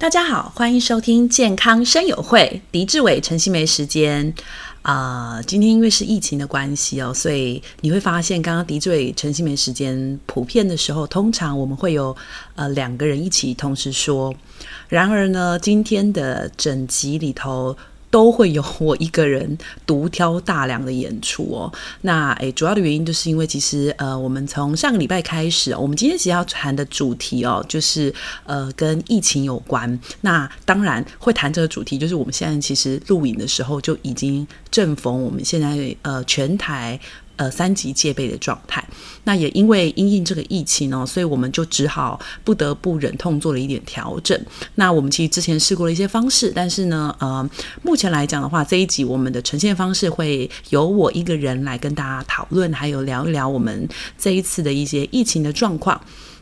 大家好，欢迎收听健康生友会，狄志伟、陈欣湄时间啊、今天因为是疫情的关系哦，所以你会发现，刚刚狄志伟、陈欣湄时间普遍的时候，通常我们会有呃两个人一起同时说。然而呢，今天的整集里头。都会有我一个人独挑大梁的演出哦。那诶，主要的原因就是因为其实呃，我们从上个礼拜开始，我们今天其实要谈的主题哦，就是呃跟疫情有关。那当然会谈这个主题，就是我们现在其实录影的时候就已经正逢我们现在呃全台。呃，三级戒备的状态，那也因为因应这个疫情呢，所以我们就只好不得不忍痛做了一点调整。那我们其实之前试过了一些方式，但是呢，呃，目前来讲的话，这一集我们的呈现方式会由我一个人来跟大家讨论，还有聊一聊我们这一次的一些疫情的状况。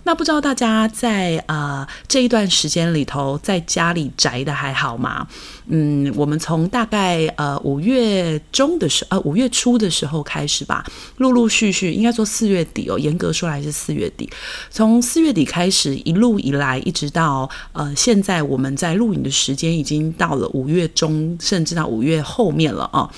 那不知道大家在呃这一段时间里头，在家里宅的还好吗？嗯，我们从大概呃五月中的时，呃五月初的时候开始吧，陆陆续续，应该说四月底哦，严格说来是四月底。从四月底开始，一路以来，一直到呃现在，我们在录影的时间已经到了五月中，甚至到五月后面了啊。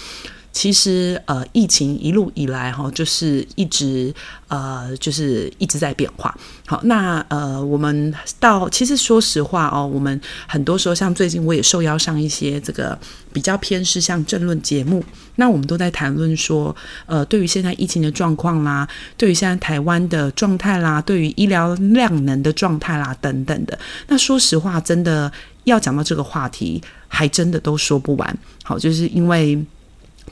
其实，呃，疫情一路以来哈，就是一直，呃，就是一直在变化。好，那呃，我们到其实说实话哦，我们很多时候像最近我也受邀上一些这个比较偏是像政论节目，那我们都在谈论说，呃，对于现在疫情的状况啦，对于现在台湾的状态啦，对于医疗量能的状态啦等等的。那说实话，真的要讲到这个话题，还真的都说不完。好，就是因为。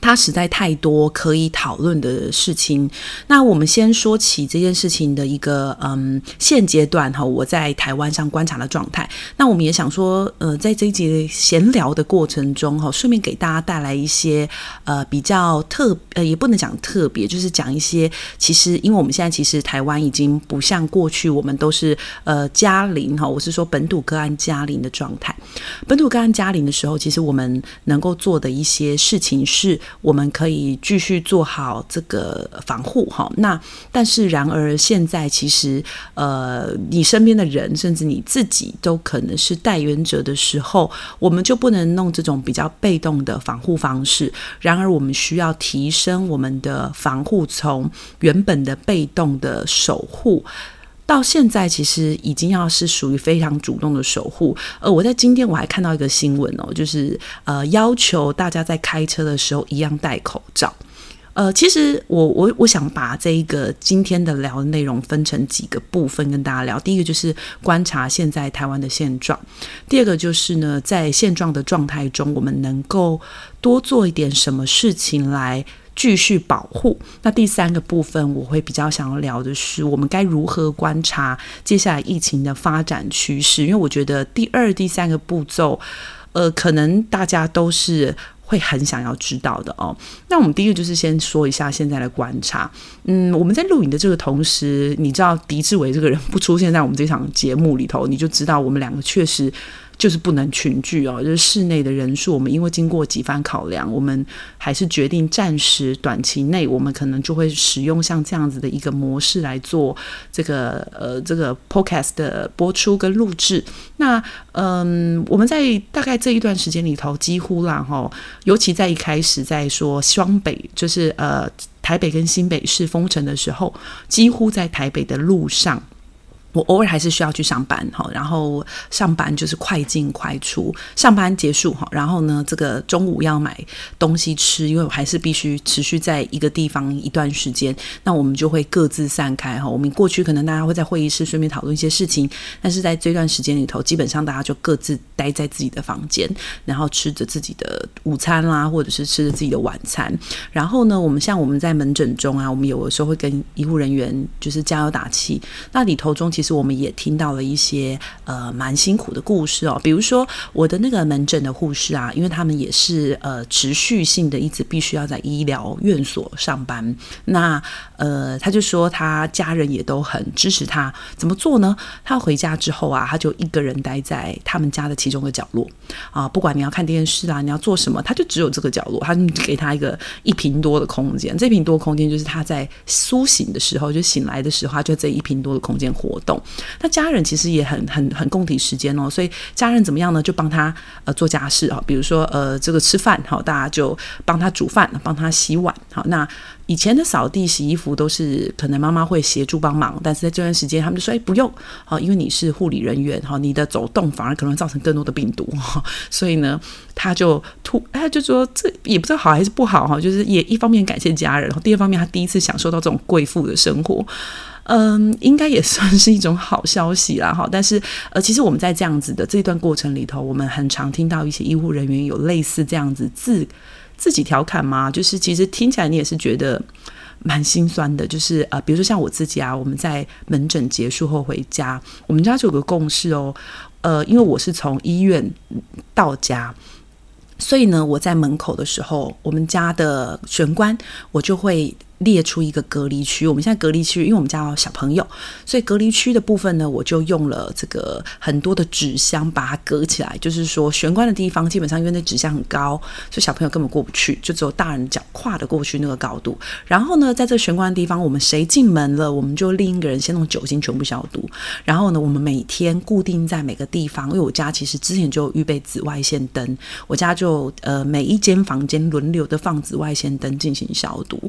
它实在太多可以讨论的事情。那我们先说起这件事情的一个嗯现阶段哈，我在台湾上观察的状态。那我们也想说，呃，在这一节闲聊的过程中哈，顺便给大家带来一些呃比较特呃也不能讲特别，就是讲一些其实因为我们现在其实台湾已经不像过去我们都是呃加零哈，我是说本土个案加零的状态。本土个案加零的时候，其实我们能够做的一些事情是。我们可以继续做好这个防护哈，那但是然而现在其实呃，你身边的人甚至你自己都可能是带原者的时候，我们就不能弄这种比较被动的防护方式。然而我们需要提升我们的防护，从原本的被动的守护。到现在其实已经要是属于非常主动的守护。呃，我在今天我还看到一个新闻哦，就是呃要求大家在开车的时候一样戴口罩。呃，其实我我我想把这一个今天的聊的内容分成几个部分跟大家聊。第一个就是观察现在台湾的现状，第二个就是呢，在现状的状态中，我们能够多做一点什么事情来。继续保护。那第三个部分，我会比较想要聊的是，我们该如何观察接下来疫情的发展趋势？因为我觉得第二、第三个步骤，呃，可能大家都是会很想要知道的哦。那我们第一个就是先说一下现在的观察。嗯，我们在录影的这个同时，你知道狄志伟这个人不出现在我们这场节目里头，你就知道我们两个确实。就是不能群聚哦，就是室内的人数，我们因为经过几番考量，我们还是决定暂时短期内，我们可能就会使用像这样子的一个模式来做这个呃这个 podcast 的播出跟录制。那嗯，我们在大概这一段时间里头，几乎啦哈，尤其在一开始在说双北，就是呃台北跟新北市封城的时候，几乎在台北的路上。我偶尔还是需要去上班哈，然后上班就是快进快出，上班结束哈，然后呢，这个中午要买东西吃，因为我还是必须持续在一个地方一段时间，那我们就会各自散开哈。我们过去可能大家会在会议室顺便讨论一些事情，但是在这段时间里头，基本上大家就各自待在自己的房间，然后吃着自己的午餐啦，或者是吃着自己的晚餐。然后呢，我们像我们在门诊中啊，我们有的时候会跟医护人员就是加油打气，那里头中。其实我们也听到了一些呃蛮辛苦的故事哦，比如说我的那个门诊的护士啊，因为他们也是呃持续性的一直必须要在医疗院所上班，那呃他就说他家人也都很支持他，怎么做呢？他回家之后啊，他就一个人待在他们家的其中一个角落啊，不管你要看电视啊，你要做什么，他就只有这个角落，他就给他一个一平多的空间，这平多空间就是他在苏醒的时候，就醒来的时候，他就这一平多的空间活动。那家人其实也很很很共体时间哦，所以家人怎么样呢？就帮他呃做家事啊，比如说呃这个吃饭好，大家就帮他煮饭，帮他洗碗好。那以前的扫地、洗衣服都是可能妈妈会协助帮忙，但是在这段时间他们就说哎不用好，因为你是护理人员哈，你的走动反而可能造成更多的病毒哈，所以呢他就突他就说这也不知道好还是不好哈，就是也一方面感谢家人，然后第二方面他第一次享受到这种贵妇的生活。嗯，应该也算是一种好消息啦，哈。但是，呃，其实我们在这样子的这段过程里头，我们很常听到一些医护人员有类似这样子自自己调侃吗？就是其实听起来你也是觉得蛮心酸的。就是呃，比如说像我自己啊，我们在门诊结束后回家，我们家就有个共识哦。呃，因为我是从医院到家，所以呢，我在门口的时候，我们家的玄关我就会。列出一个隔离区，我们现在隔离区，因为我们家有小朋友，所以隔离区的部分呢，我就用了这个很多的纸箱把它隔起来。就是说，玄关的地方基本上因为那纸箱很高，所以小朋友根本过不去，就只有大人脚跨得过去那个高度。然后呢，在这玄关的地方，我们谁进门了，我们就另一个人先用酒精全部消毒。然后呢，我们每天固定在每个地方，因为我家其实之前就预备紫外线灯，我家就呃每一间房间轮流的放紫外线灯进行消毒。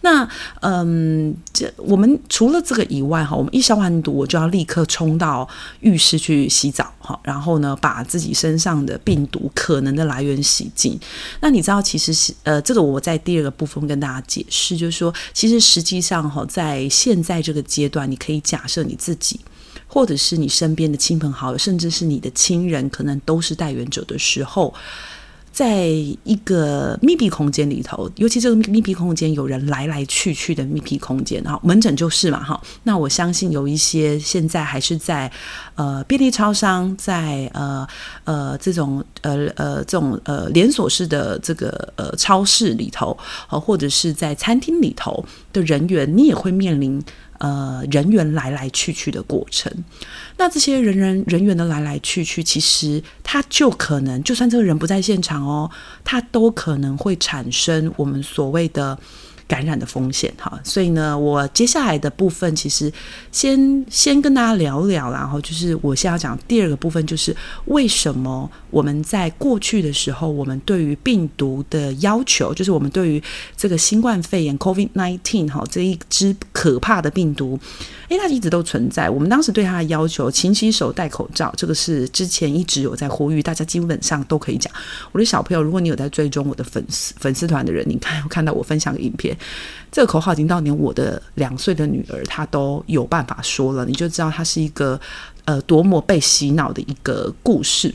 那那嗯，这我们除了这个以外哈，我们一消完毒，我就要立刻冲到浴室去洗澡哈，然后呢，把自己身上的病毒可能的来源洗净。那你知道，其实是呃，这个我在第二个部分跟大家解释，就是说，其实实际上哈，在现在这个阶段，你可以假设你自己，或者是你身边的亲朋好友，甚至是你的亲人，可能都是带源者的时候。在一个密闭空间里头，尤其这个密闭空间有人来来去去的密闭空间，哈，门诊就是嘛，哈。那我相信有一些现在还是在呃便利超商，在呃呃这种呃呃这种呃连锁式的这个呃超市里头，呃或者是在餐厅里头的人员，你也会面临。呃，人员来来去去的过程，那这些人人人员的来来去去，其实他就可能，就算这个人不在现场哦，他都可能会产生我们所谓的。感染的风险，哈，所以呢，我接下来的部分其实先先跟大家聊聊，然后就是我现在要讲第二个部分，就是为什么我们在过去的时候，我们对于病毒的要求，就是我们对于这个新冠肺炎 （COVID-19） 哈这一支可怕的病毒，诶，它一直都存在。我们当时对它的要求，勤洗手、戴口罩，这个是之前一直有在呼吁，大家基本上都可以讲。我的小朋友，如果你有在追踪我的粉丝粉丝团的人，你看我看到我分享的影片。这个口号已经到连我的两岁的女儿她都有办法说了，你就知道它是一个呃多么被洗脑的一个故事。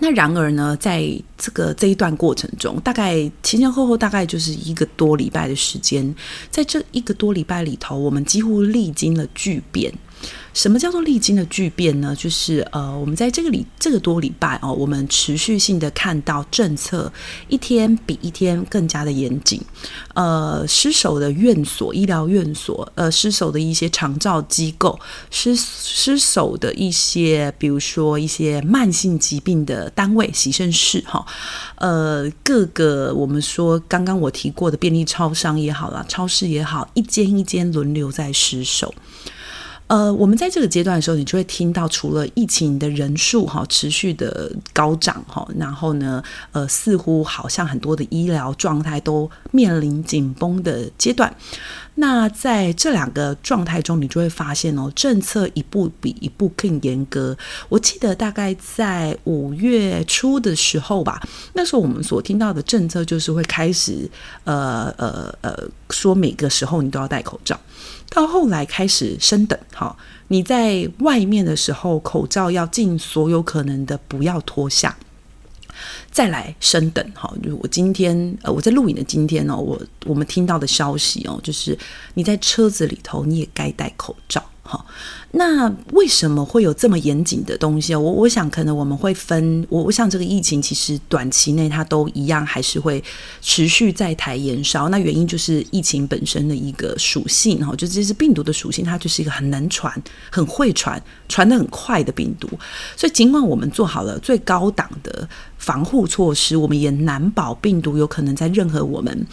那然而呢，在这个这一段过程中，大概前前后后大概就是一个多礼拜的时间，在这一个多礼拜里头，我们几乎历经了巨变。什么叫做历经的巨变呢？就是呃，我们在这个礼这个多礼拜哦，我们持续性的看到政策一天比一天更加的严谨，呃，失守的院所、医疗院所，呃，失守的一些长照机构，失失守的一些，比如说一些慢性疾病的单位，洗肾室哈，呃，各个我们说刚刚我提过的便利超商也好啦，超市也好，一间一间轮流在失守。呃，我们在这个阶段的时候，你就会听到，除了疫情的人数哈持续的高涨哈，然后呢，呃，似乎好像很多的医疗状态都面临紧绷的阶段。那在这两个状态中，你就会发现哦，政策一步比一步更严格。我记得大概在五月初的时候吧，那时候我们所听到的政策就是会开始，呃呃呃，说每个时候你都要戴口罩。到后来开始升等，哈，你在外面的时候，口罩要尽所有可能的不要脱下，再来升等，哈。就我今天，呃，我在录影的今天呢，我我们听到的消息哦，就是你在车子里头，你也该戴口罩。好，那为什么会有这么严谨的东西？我我想可能我们会分，我我想这个疫情其实短期内它都一样，还是会持续在台延烧。那原因就是疫情本身的一个属性哈，就这是病毒的属性，它就是一个很能传、很会传、传得很快的病毒。所以尽管我们做好了最高档的防护措施，我们也难保病毒有可能在任何我们。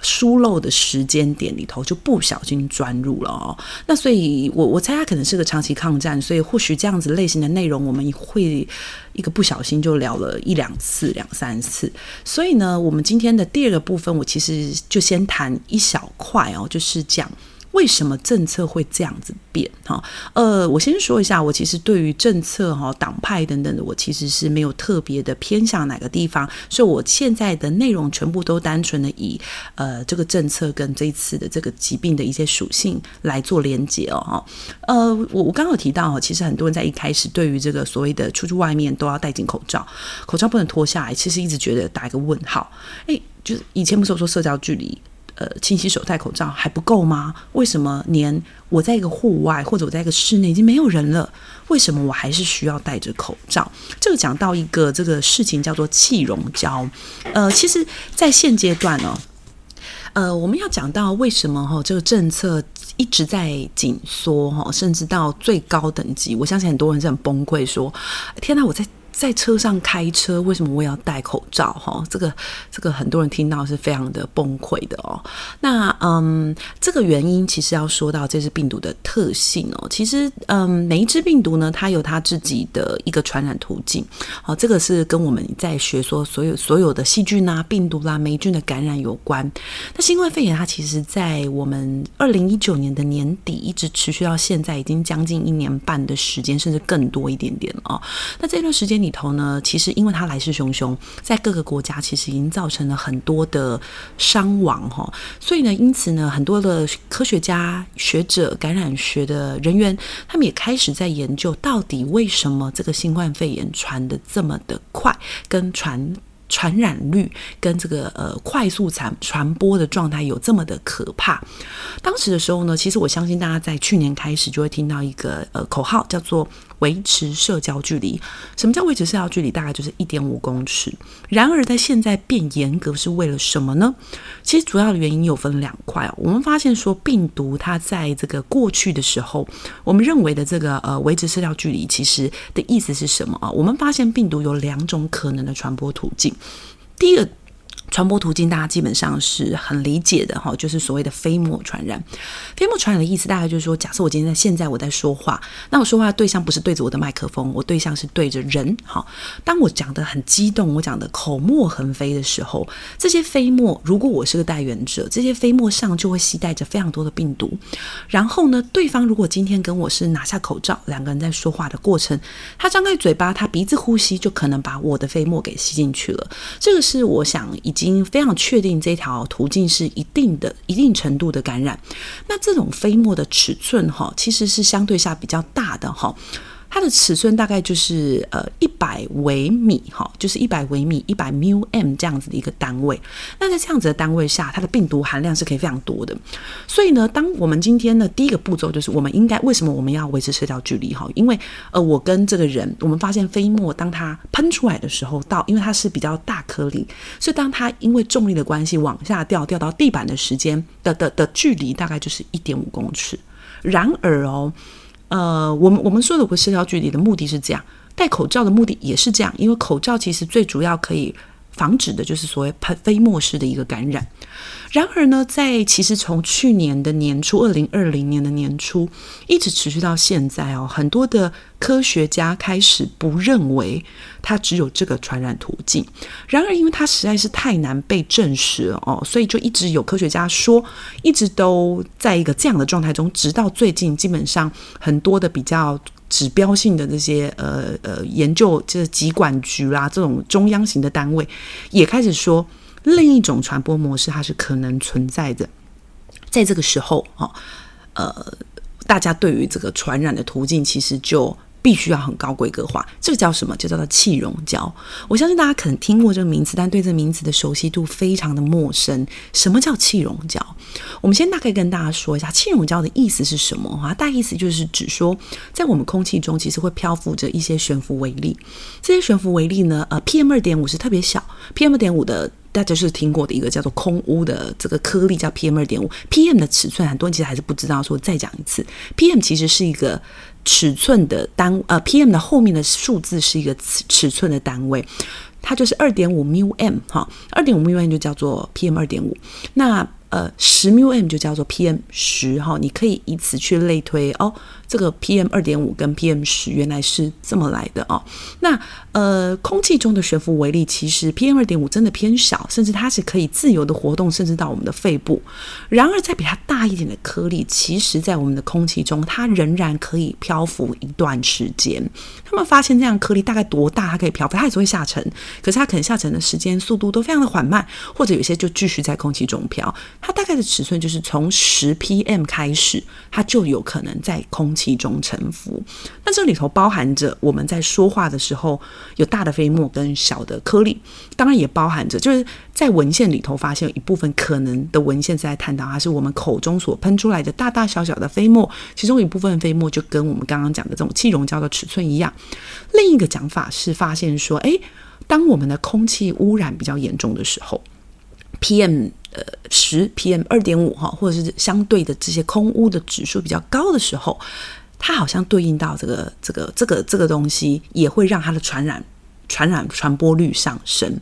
疏漏的时间点里头，就不小心钻入了哦。那所以我，我猜他可能是个长期抗战，所以或许这样子类型的内容，我们会一个不小心就聊了一两次、两三次。所以呢，我们今天的第二个部分，我其实就先谈一小块哦，就是讲。为什么政策会这样子变？哈，呃，我先说一下，我其实对于政策、哈党派等等的，我其实是没有特别的偏向哪个地方，所以我现在的内容全部都单纯的以呃这个政策跟这一次的这个疾病的一些属性来做连接哦，哈，呃，我我刚好提到，其实很多人在一开始对于这个所谓的出去外面都要戴紧口罩，口罩不能脱下来，其实一直觉得打一个问号，诶，就是以前不是有说社交距离。呃，勤洗手、戴口罩还不够吗？为什么连我在一个户外或者我在一个室内已经没有人了，为什么我还是需要戴着口罩？这个讲到一个这个事情叫做气溶胶。呃，其实，在现阶段呢，呃，我们要讲到为什么哈这个政策一直在紧缩哈，甚至到最高等级，我相信很多人是很崩溃，说：天哪，我在。在车上开车，为什么我要戴口罩？哈，这个这个很多人听到是非常的崩溃的哦。那嗯，这个原因其实要说到这支病毒的特性哦。其实嗯，每一支病毒呢，它有它自己的一个传染途径。好，这个是跟我们在学说所有所有的细菌啊、病毒啦、啊、霉菌的感染有关。那新冠肺炎它其实，在我们二零一九年的年底一直持续到现在，已经将近一年半的时间，甚至更多一点点哦。那这段时间你。里头呢，其实因为它来势汹汹，在各个国家其实已经造成了很多的伤亡哈，所以呢，因此呢，很多的科学家、学者、感染学的人员，他们也开始在研究，到底为什么这个新冠肺炎传得这么的快，跟传。传染率跟这个呃快速传传播的状态有这么的可怕。当时的时候呢，其实我相信大家在去年开始就会听到一个呃口号，叫做维持社交距离。什么叫维持社交距离？大概就是一点五公尺。然而在现在变严格是为了什么呢？其实主要的原因有分两块。我们发现说病毒它在这个过去的时候，我们认为的这个呃维持社交距离，其实的意思是什么啊？我们发现病毒有两种可能的传播途径。第一个。传播途径大家基本上是很理解的哈，就是所谓的飞沫传染。飞沫传染的意思大概就是说，假设我今天在现在我在说话，那我说话的对象不是对着我的麦克风，我对象是对着人。好，当我讲得很激动，我讲的口沫横飞的时候，这些飞沫如果我是个带源者，这些飞沫上就会携带着非常多的病毒。然后呢，对方如果今天跟我是拿下口罩，两个人在说话的过程，他张开嘴巴，他鼻子呼吸，就可能把我的飞沫给吸进去了。这个是我想一经。已经非常确定这条途径是一定的、一定程度的感染。那这种飞沫的尺寸哈，其实是相对下比较大的哈。它的尺寸大概就是呃一百微米哈，就是一百微米一百 μm 这样子的一个单位。那在这样子的单位下，它的病毒含量是可以非常多的。所以呢，当我们今天的第一个步骤就是，我们应该为什么我们要维持社交距离哈？因为呃，我跟这个人，我们发现飞沫当它喷出来的时候，到因为它是比较大颗粒，所以当它因为重力的关系往下掉，掉到地板的时间的的的距离大概就是一点五公尺。然而哦。呃，我们我们说的不社交距离的目的是这样，戴口罩的目的也是这样，因为口罩其实最主要可以防止的就是所谓喷飞沫式的一个感染。然而呢，在其实从去年的年初，二零二零年的年初，一直持续到现在哦，很多的科学家开始不认为它只有这个传染途径。然而，因为它实在是太难被证实哦，所以就一直有科学家说，一直都在一个这样的状态中，直到最近，基本上很多的比较指标性的这些呃呃研究，就是疾管局啦这种中央型的单位，也开始说。另一种传播模式，它是可能存在的。在这个时候，哈，呃，大家对于这个传染的途径，其实就必须要很高规格化。这个叫什么？就叫做气溶胶。我相信大家可能听过这个名词，但对这名词的熟悉度非常的陌生。什么叫气溶胶？我们先大概跟大家说一下，气溶胶的意思是什么？哈，大意思就是指说，在我们空气中其实会漂浮着一些悬浮微粒。这些悬浮微粒呢，呃，PM 二点五是特别小，PM 二点五的。大家是听过的一个叫做空污的这个颗粒叫 PM 二点五，PM 的尺寸很多人其实还是不知道。说再讲一次，PM 其实是一个尺寸的单，呃，PM 的后面的数字是一个尺尺寸的单位。它就是二点五 μm 哈，二点五 μm 就叫做 PM 二点五。那呃，十 μm 就叫做 PM 十哈，你可以以此去类推哦。这个 PM 二点五跟 PM 十原来是这么来的哦。那呃，空气中的悬浮微粒其实 PM 二点五真的偏小，甚至它是可以自由的活动，甚至到我们的肺部。然而，在比它大一点的颗粒，其实在我们的空气中，它仍然可以漂浮一段时间。他们发现这样颗粒大概多大，它可以漂浮？它也是会下沉，可是它可能下沉的时间、速度都非常的缓慢，或者有些就继续在空气中飘。它大概的尺寸就是从十 PM 开始，它就有可能在空气中沉浮。那这里头包含着我们在说话的时候有大的飞沫跟小的颗粒，当然也包含着就是在文献里头发现有一部分可能的文献是在探讨它是我们口中所喷出来的大大小小的飞沫，其中一部分飞沫就跟我们刚刚讲的这种气溶胶的尺寸一样。另一个讲法是发现说，诶，当我们的空气污染比较严重的时候，PM。呃，十 PM 二点五哈，或者是相对的这些空污的指数比较高的时候，它好像对应到这个这个这个这个东西，也会让它的传染传染传播率上升。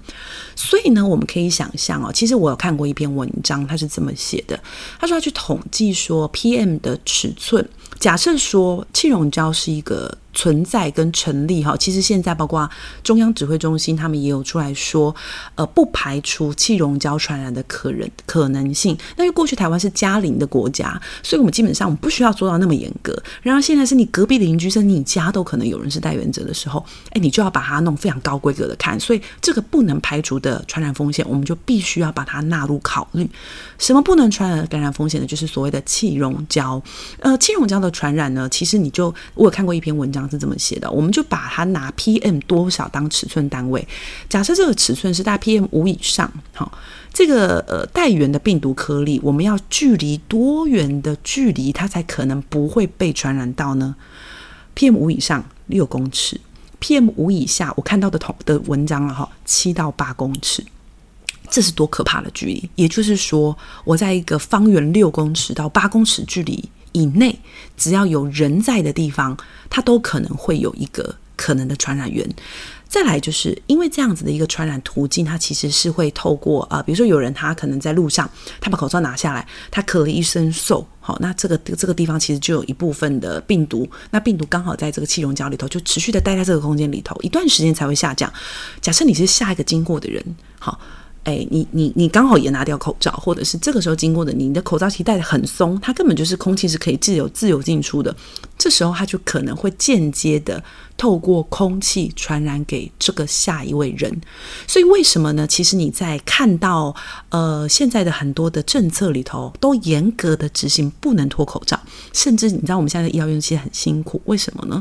所以呢，我们可以想象哦，其实我有看过一篇文章，它是这么写的，他说要去统计说 PM 的尺寸，假设说气溶胶是一个。存在跟成立哈，其实现在包括中央指挥中心，他们也有出来说，呃，不排除气溶胶传染的可能可能性。那因为过去台湾是加零的国家，所以我们基本上我们不需要做到那么严格。然而现在是你隔壁的邻居甚至你家都可能有人是带原者的时候，哎，你就要把它弄非常高规格的看。所以这个不能排除的传染风险，我们就必须要把它纳入考虑。什么不能传染感染风险呢？就是所谓的气溶胶。呃，气溶胶的传染呢，其实你就我有看过一篇文章。是这么写的，我们就把它拿 PM 多少当尺寸单位。假设这个尺寸是大 PM 五以上，好，这个呃带原的病毒颗粒，我们要距离多远的距离，它才可能不会被传染到呢？PM 五以上六公尺，PM 五以下，我看到的同的文章啊，哈，七到八公尺，这是多可怕的距离！也就是说，我在一个方圆六公尺到八公尺距离。以内，只要有人在的地方，它都可能会有一个可能的传染源。再来，就是因为这样子的一个传染途径，它其实是会透过啊、比如说有人他可能在路上，他把口罩拿下来，他咳了一声嗽，好，那这个这个地方其实就有一部分的病毒，那病毒刚好在这个气溶胶里头，就持续的待在这个空间里头，一段时间才会下降。假设你是下一个经过的人，好。哎，你你你刚好也拿掉口罩，或者是这个时候经过的你，的口罩其实戴得很松，它根本就是空气是可以自由自由进出的。这时候它就可能会间接的透过空气传染给这个下一位人。所以为什么呢？其实你在看到呃现在的很多的政策里头，都严格的执行不能脱口罩，甚至你知道我们现在的医疗院其实很辛苦，为什么呢？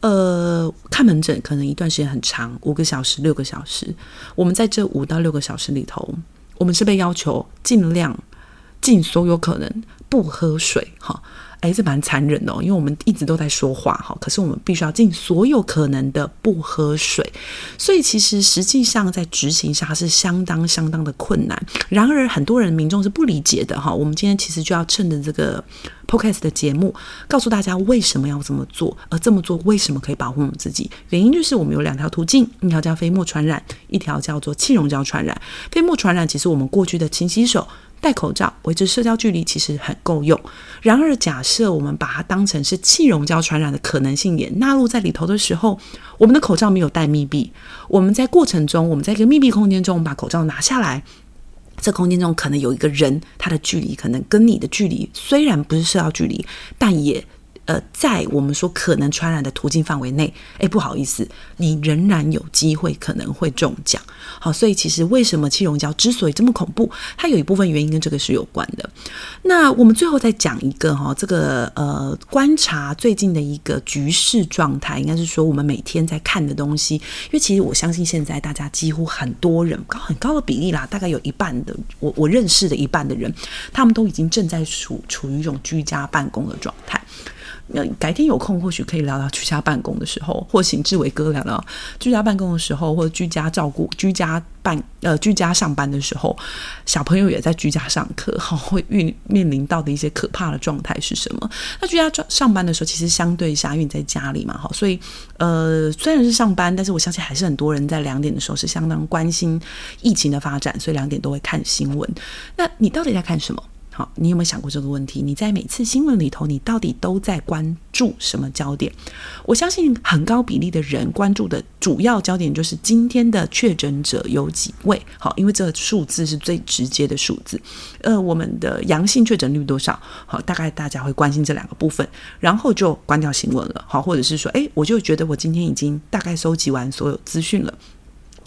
呃，看门诊可能一段时间很长，五个小时、六个小时。我们在这五到六个小时里头，我们是被要求尽量尽所有可能不喝水，哈。哎，这蛮残忍的哦，因为我们一直都在说话哈，可是我们必须要尽所有可能的不喝水，所以其实实际上在执行上是相当相当的困难。然而，很多人民众是不理解的哈。我们今天其实就要趁着这个 Podcast 的节目，告诉大家为什么要这么做，而这么做为什么可以保护我们自己？原因就是我们有两条途径，一条叫飞沫传染，一条叫做气溶胶传染。飞沫传染其实我们过去的勤洗手。戴口罩、维持社交距离其实很够用。然而，假设我们把它当成是气溶胶传染的可能性也纳入在里头的时候，我们的口罩没有戴密闭，我们在过程中，我们在一个密闭空间中，我们把口罩拿下来，这空间中可能有一个人，他的距离可能跟你的距离虽然不是社交距离，但也。呃，在我们说可能传染的途径范围内，哎，不好意思，你仍然有机会可能会中奖。好，所以其实为什么气溶胶之所以这么恐怖，它有一部分原因跟这个是有关的。那我们最后再讲一个哈，这个呃观察最近的一个局势状态，应该是说我们每天在看的东西。因为其实我相信现在大家几乎很多人高很高的比例啦，大概有一半的我我认识的一半的人，他们都已经正在处处于一种居家办公的状态。那改天有空或许可以聊聊居家办公的时候，或请志伟哥聊聊居家办公的时候，或者居家照顾、居家办呃居家上班的时候，小朋友也在居家上课，哈，会遇面临到的一些可怕的状态是什么？那居家上上班的时候，其实相对下，因为你在家里嘛，哈，所以呃虽然是上班，但是我相信还是很多人在两点的时候是相当关心疫情的发展，所以两点都会看新闻。那你到底在看什么？好，你有没有想过这个问题？你在每次新闻里头，你到底都在关注什么焦点？我相信很高比例的人关注的主要焦点就是今天的确诊者有几位。好，因为这个数字是最直接的数字。呃，我们的阳性确诊率多少？好，大概大家会关心这两个部分，然后就关掉新闻了。好，或者是说，诶，我就觉得我今天已经大概收集完所有资讯了。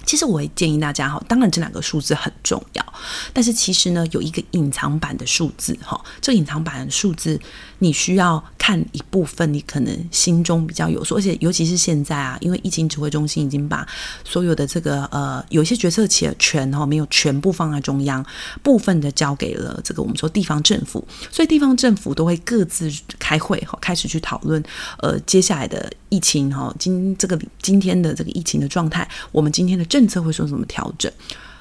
其实我会建议大家哈，当然这两个数字很重要，但是其实呢，有一个隐藏版的数字哈，这隐藏版的数字你需要看一部分，你可能心中比较有数，而且尤其是现在啊，因为疫情指挥中心已经把所有的这个呃有些决策权哈没有全部放在中央，部分的交给了这个我们说地方政府，所以地方政府都会各自开会哈，开始去讨论呃接下来的疫情哈，今这个今天的这个疫情的状态，我们今天的。政策会说什么调整？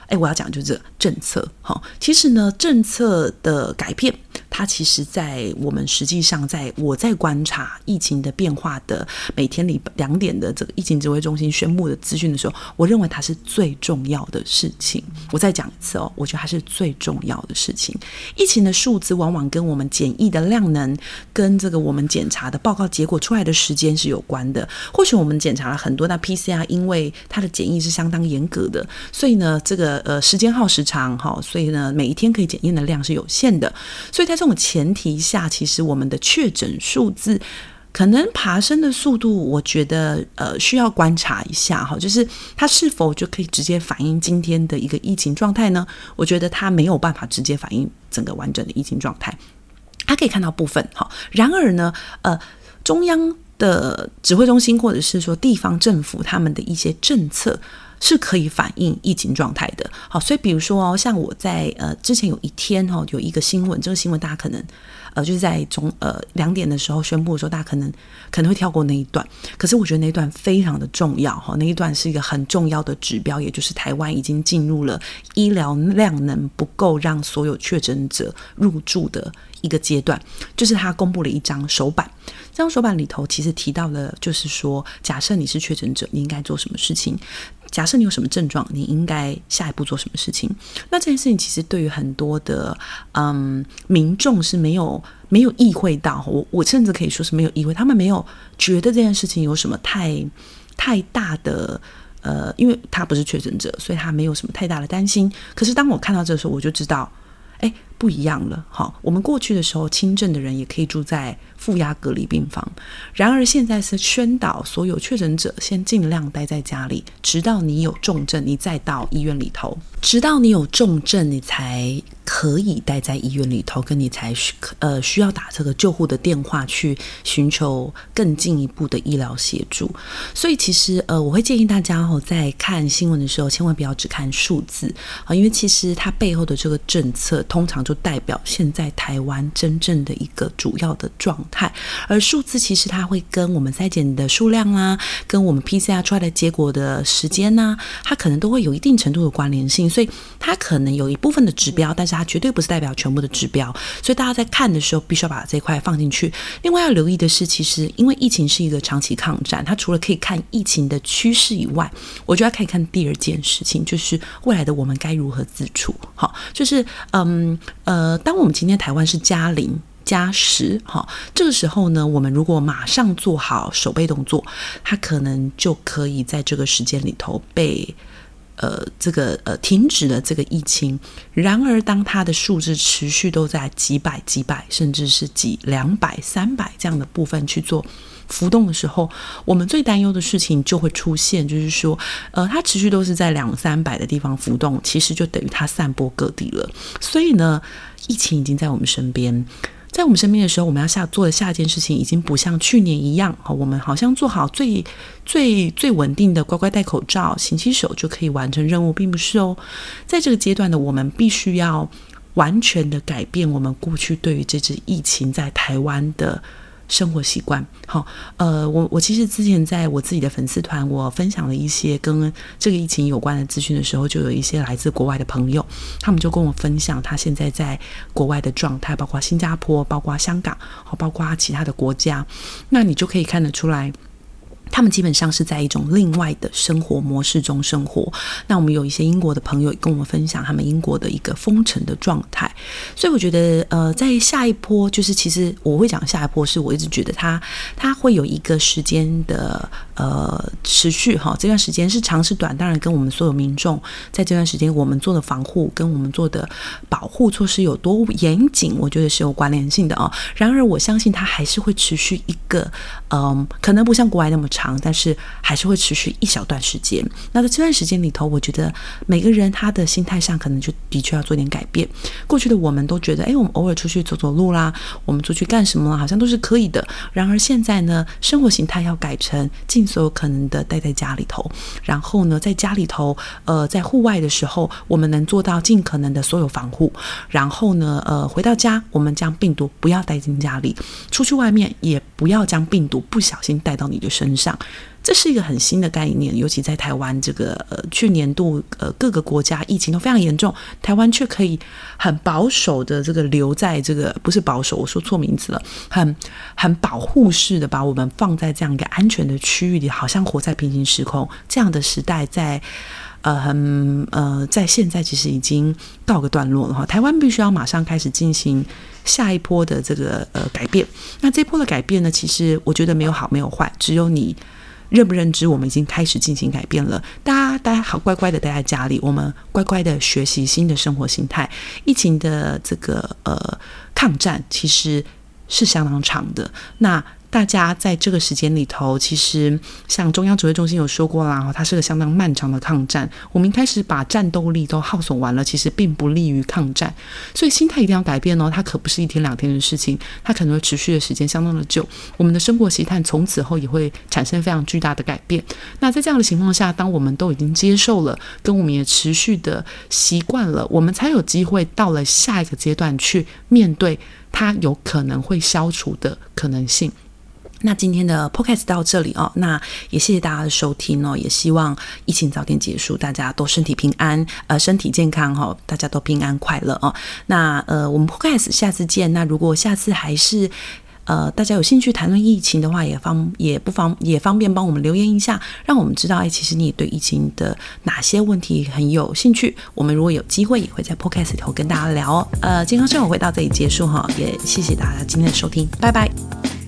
哎，我要讲就是这政策。好，其实呢，政策的改变。它其实，在我们实际上，在我在观察疫情的变化的每天里两点的这个疫情指挥中心宣布的资讯的时候，我认为它是最重要的事情。我再讲一次哦，我觉得它是最重要的事情。疫情的数字往往跟我们检疫的量能，跟这个我们检查的报告结果出来的时间是有关的。或许我们检查了很多，那 PCR 因为它的检疫是相当严格的，所以呢，这个呃时间耗时长哈，所以呢，每一天可以检验的量是有限的，所以它。这种前提下，其实我们的确诊数字可能爬升的速度，我觉得呃需要观察一下哈，就是它是否就可以直接反映今天的一个疫情状态呢？我觉得它没有办法直接反映整个完整的疫情状态，它可以看到部分哈。然而呢，呃，中央的指挥中心或者是说地方政府他们的一些政策。是可以反映疫情状态的，好，所以比如说哦，像我在呃之前有一天哈，有一个新闻，这个新闻大家可能呃就是在中呃两点的时候宣布的时候，大家可能可能会跳过那一段，可是我觉得那一段非常的重要哈，那一段是一个很重要的指标，也就是台湾已经进入了医疗量能不够让所有确诊者入住的一个阶段，就是他公布了一张手板，这张手板里头其实提到了，就是说假设你是确诊者，你应该做什么事情。假设你有什么症状，你应该下一步做什么事情？那这件事情其实对于很多的嗯民众是没有没有意会到，我我甚至可以说是没有意会，他们没有觉得这件事情有什么太太大的呃，因为他不是确诊者，所以他没有什么太大的担心。可是当我看到这时候，我就知道，哎，不一样了。好，我们过去的时候，轻症的人也可以住在。负压隔离病房，然而现在是宣导所有确诊者先尽量待在家里，直到你有重症，你再到医院里头。直到你有重症，你才可以待在医院里头，跟你才需呃需要打这个救护的电话去寻求更进一步的医疗协助。所以其实呃，我会建议大家哦，在看新闻的时候，千万不要只看数字啊，因为其实它背后的这个政策，通常就代表现在台湾真正的一个主要的状态。而数字其实它会跟我们筛检的数量啦，跟我们 PCR 出来的结果的时间呐，它可能都会有一定程度的关联性，所以它可能有一部分的指标，但是它绝对不是代表全部的指标。所以大家在看的时候，必须要把这块放进去。另外要留意的是，其实因为疫情是一个长期抗战，它除了可以看疫情的趋势以外，我觉得可以看第二件事情，就是未来的我们该如何自处。好，就是嗯呃，当我们今天台湾是加零。加十，哈，这个时候呢，我们如果马上做好守备动作，它可能就可以在这个时间里头被，呃，这个呃停止了这个疫情。然而，当它的数字持续都在几百、几百，甚至是几两百、三百这样的部分去做浮动的时候，我们最担忧的事情就会出现，就是说，呃，它持续都是在两三百的地方浮动，其实就等于它散播各地了。所以呢，疫情已经在我们身边。在我们身边的时候，我们要下做的下一件事情，已经不像去年一样，好我们好像做好最最最稳定的乖乖戴口罩、勤洗手就可以完成任务，并不是哦。在这个阶段呢，我们必须要完全的改变我们过去对于这次疫情在台湾的生活习惯。好，呃，我我其实之前在我自己的粉丝团，我分享了一些跟这个疫情有关的资讯的时候，就有一些来自国外的朋友，他们就跟我分享他现在在国外的状态，包括新加坡，包括香港，好，包括其他的国家，那你就可以看得出来。他们基本上是在一种另外的生活模式中生活。那我们有一些英国的朋友跟我们分享他们英国的一个封城的状态。所以我觉得，呃，在下一波，就是其实我会讲下一波，是我一直觉得它它会有一个时间的呃持续哈。这段时间是长是短，当然跟我们所有民众在这段时间我们做的防护跟我们做的保护措施有多严谨，我觉得是有关联性的啊。然而，我相信它还是会持续一个，嗯、可能不像国外那么长。长，但是还是会持续一小段时间。那在这段时间里头，我觉得每个人他的心态上可能就的确要做点改变。过去的我们都觉得，哎，我们偶尔出去走走路啦，我们出去干什么，好像都是可以的。然而现在呢，生活形态要改成尽所有可能的待在家里头。然后呢，在家里头，呃，在户外的时候，我们能做到尽可能的所有防护。然后呢，呃，回到家，我们将病毒不要带进家里，出去外面也不要将病毒不小心带到你的身上。这是一个很新的概念，尤其在台湾这个呃去年度呃各个国家疫情都非常严重，台湾却可以很保守的这个留在这个不是保守，我说错名字了，很很保护式的把我们放在这样一个安全的区域里，好像活在平行时空。这样的时代在，在呃很呃在现在其实已经告个段落了哈，台湾必须要马上开始进行下一波的这个呃改变。那这波的改变呢，其实我觉得没有好没有坏，只有你。认不认知，我们已经开始进行改变了。大家，大家好，乖乖的待在家里，我们乖乖的学习新的生活形态。疫情的这个呃抗战其实是相当长的。那。大家在这个时间里头，其实像中央指挥中心有说过啦，它是个相当漫长的抗战。我们一开始把战斗力都耗损完了，其实并不利于抗战。所以心态一定要改变哦，它可不是一天两天的事情，它可能会持续的时间相当的久。我们的生活习惯从此后也会产生非常巨大的改变。那在这样的情况下，当我们都已经接受了，跟我们也持续的习惯了，我们才有机会到了下一个阶段去面对它有可能会消除的可能性。那今天的 podcast 到这里哦，那也谢谢大家的收听哦，也希望疫情早点结束，大家都身体平安，呃，身体健康哈、大家都平安快乐哦。那呃，我们 podcast 下次见。那如果下次还是呃大家有兴趣谈论疫情的话，也方也不方也方便帮我们留言一下，让我们知道哎，其实你对疫情的哪些问题很有兴趣。我们如果有机会，也会在 podcast 里头跟大家聊哦。呃，健康生活会到这里结束哈、也谢谢大家今天的收听，拜拜。